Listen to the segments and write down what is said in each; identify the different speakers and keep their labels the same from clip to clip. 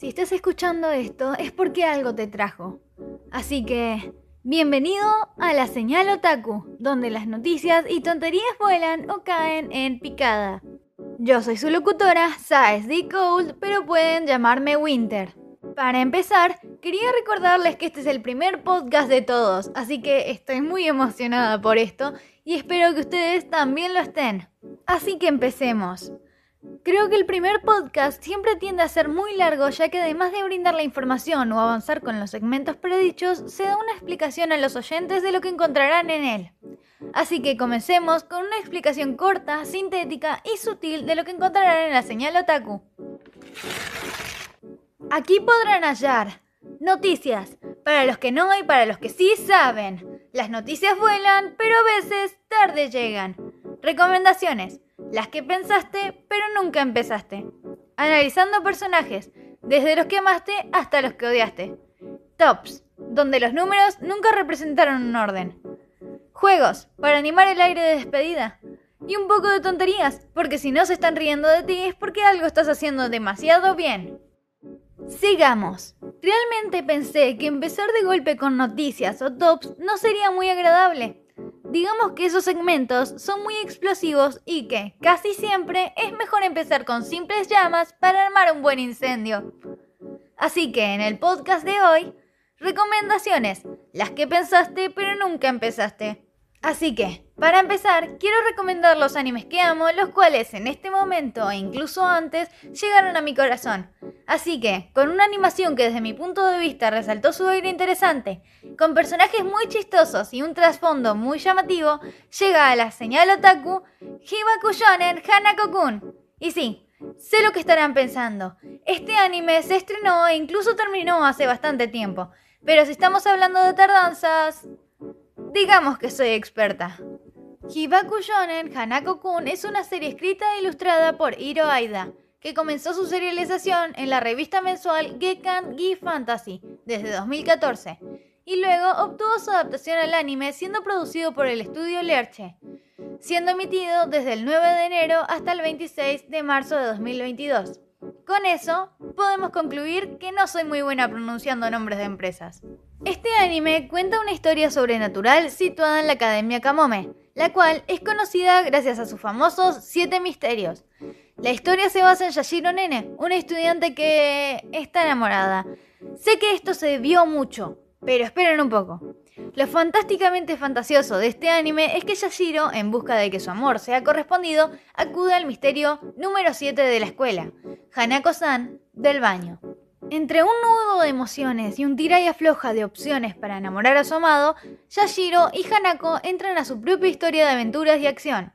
Speaker 1: Si estás escuchando esto es porque algo te trajo. Así que, bienvenido a la señal otaku, donde las noticias y tonterías vuelan o caen en picada. Yo soy su locutora, Saes D. Cold, pero pueden llamarme Winter. Para empezar, quería recordarles que este es el primer podcast de todos, así que estoy muy emocionada por esto y espero que ustedes también lo estén. Así que empecemos. Creo que el primer podcast siempre tiende a ser muy largo ya que además de brindar la información o avanzar con los segmentos predichos, se da una explicación a los oyentes de lo que encontrarán en él. Así que comencemos con una explicación corta, sintética y sutil de lo que encontrarán en la señal otaku. Aquí podrán hallar noticias, para los que no y para los que sí saben. Las noticias vuelan, pero a veces tarde llegan. Recomendaciones las que pensaste pero nunca empezaste. Analizando personajes, desde los que amaste hasta los que odiaste. Tops, donde los números nunca representaron un orden. Juegos, para animar el aire de despedida. Y un poco de tonterías, porque si no se están riendo de ti es porque algo estás haciendo demasiado bien. Sigamos. Realmente pensé que empezar de golpe con noticias o tops no sería muy agradable. Digamos que esos segmentos son muy explosivos y que, casi siempre, es mejor empezar con simples llamas para armar un buen incendio. Así que en el podcast de hoy, recomendaciones, las que pensaste pero nunca empezaste. Así que, para empezar, quiero recomendar los animes que amo, los cuales en este momento e incluso antes llegaron a mi corazón. Así que, con una animación que desde mi punto de vista resaltó su aire interesante, con personajes muy chistosos y un trasfondo muy llamativo, llega a la señal otaku Hibaku Shonen Hanako-kun. Y sí, sé lo que estarán pensando. Este anime se estrenó e incluso terminó hace bastante tiempo. Pero si estamos hablando de tardanzas... Digamos que soy experta. Hibaku Shonen Hanako-kun es una serie escrita e ilustrada por Hiro Aida, que comenzó su serialización en la revista mensual Gekkan Gi Fantasy desde 2014 y luego obtuvo su adaptación al anime siendo producido por el estudio Lerche, siendo emitido desde el 9 de enero hasta el 26 de marzo de 2022. Con eso, podemos concluir que no soy muy buena pronunciando nombres de empresas. Este anime cuenta una historia sobrenatural situada en la Academia Kamome, la cual es conocida gracias a sus famosos siete misterios. La historia se basa en Yashiro Nene, una estudiante que está enamorada. Sé que esto se vio mucho, pero esperen un poco. Lo fantásticamente fantasioso de este anime es que Yashiro, en busca de que su amor sea correspondido, acude al misterio número 7 de la escuela, Hanako-san del baño. Entre un nudo de emociones y un tira y afloja de opciones para enamorar a su amado, Yashiro y Hanako entran a su propia historia de aventuras y acción.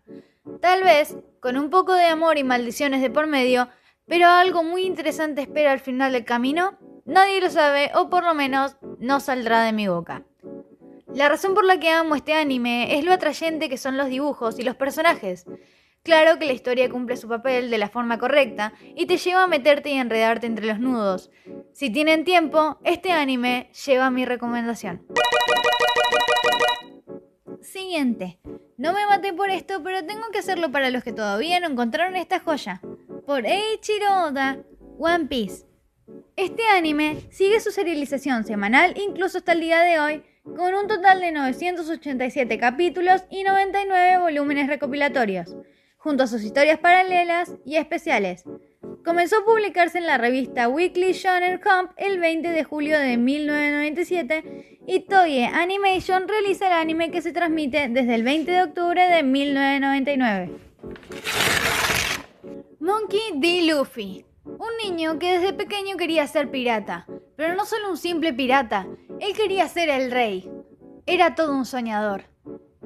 Speaker 1: Tal vez, con un poco de amor y maldiciones de por medio, pero algo muy interesante espera al final del camino, nadie lo sabe o por lo menos no saldrá de mi boca. La razón por la que amo este anime es lo atrayente que son los dibujos y los personajes. Claro que la historia cumple su papel de la forma correcta y te lleva a meterte y enredarte entre los nudos. Si tienen tiempo, este anime lleva mi recomendación. Siguiente. No me maté por esto, pero tengo que hacerlo para los que todavía no encontraron esta joya. Por Eiichiro Oda, One Piece. Este anime sigue su serialización semanal incluso hasta el día de hoy con un total de 987 capítulos y 99 volúmenes recopilatorios, junto a sus historias paralelas y especiales. Comenzó a publicarse en la revista Weekly Shonen Jump el 20 de julio de 1997 y Toei Animation realiza el anime que se transmite desde el 20 de octubre de 1999. Monkey D. Luffy un niño que desde pequeño quería ser pirata, pero no solo un simple pirata, él quería ser el rey. Era todo un soñador.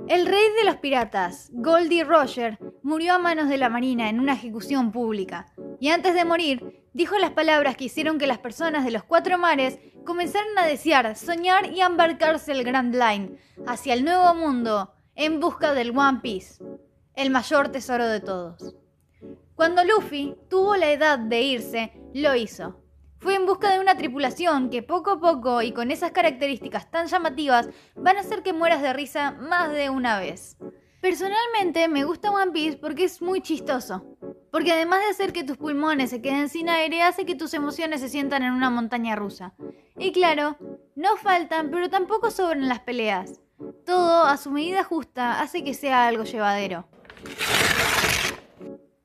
Speaker 1: El rey de los piratas, Goldie Roger, murió a manos de la Marina en una ejecución pública, y antes de morir, dijo las palabras que hicieron que las personas de los cuatro mares comenzaran a desear, soñar y embarcarse el Grand Line hacia el nuevo mundo en busca del One Piece, el mayor tesoro de todos. Cuando Luffy tuvo la edad de irse, lo hizo. Fue en busca de una tripulación que poco a poco y con esas características tan llamativas van a hacer que mueras de risa más de una vez. Personalmente me gusta One Piece porque es muy chistoso. Porque además de hacer que tus pulmones se queden sin aire, hace que tus emociones se sientan en una montaña rusa. Y claro, no faltan, pero tampoco sobran las peleas. Todo, a su medida justa, hace que sea algo llevadero.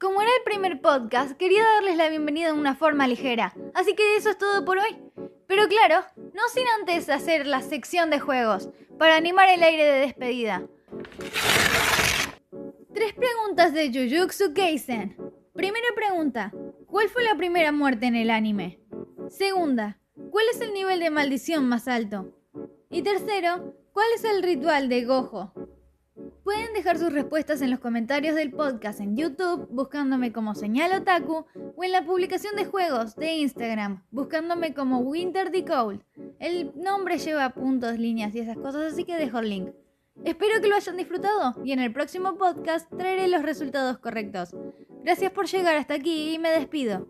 Speaker 1: Como era el primer podcast, quería darles la bienvenida de una forma ligera, así que eso es todo por hoy. Pero claro, no sin antes hacer la sección de juegos, para animar el aire de despedida. Tres preguntas de Jujutsu Kaisen. Primera pregunta, ¿cuál fue la primera muerte en el anime? Segunda, ¿cuál es el nivel de maldición más alto? Y tercero, ¿cuál es el ritual de Gojo? Pueden dejar sus respuestas en los comentarios del podcast en YouTube buscándome como Señal Otaku o en la publicación de juegos de Instagram buscándome como Winter Cold. El nombre lleva puntos, líneas y esas cosas, así que dejo el link. Espero que lo hayan disfrutado y en el próximo podcast traeré los resultados correctos. Gracias por llegar hasta aquí y me despido.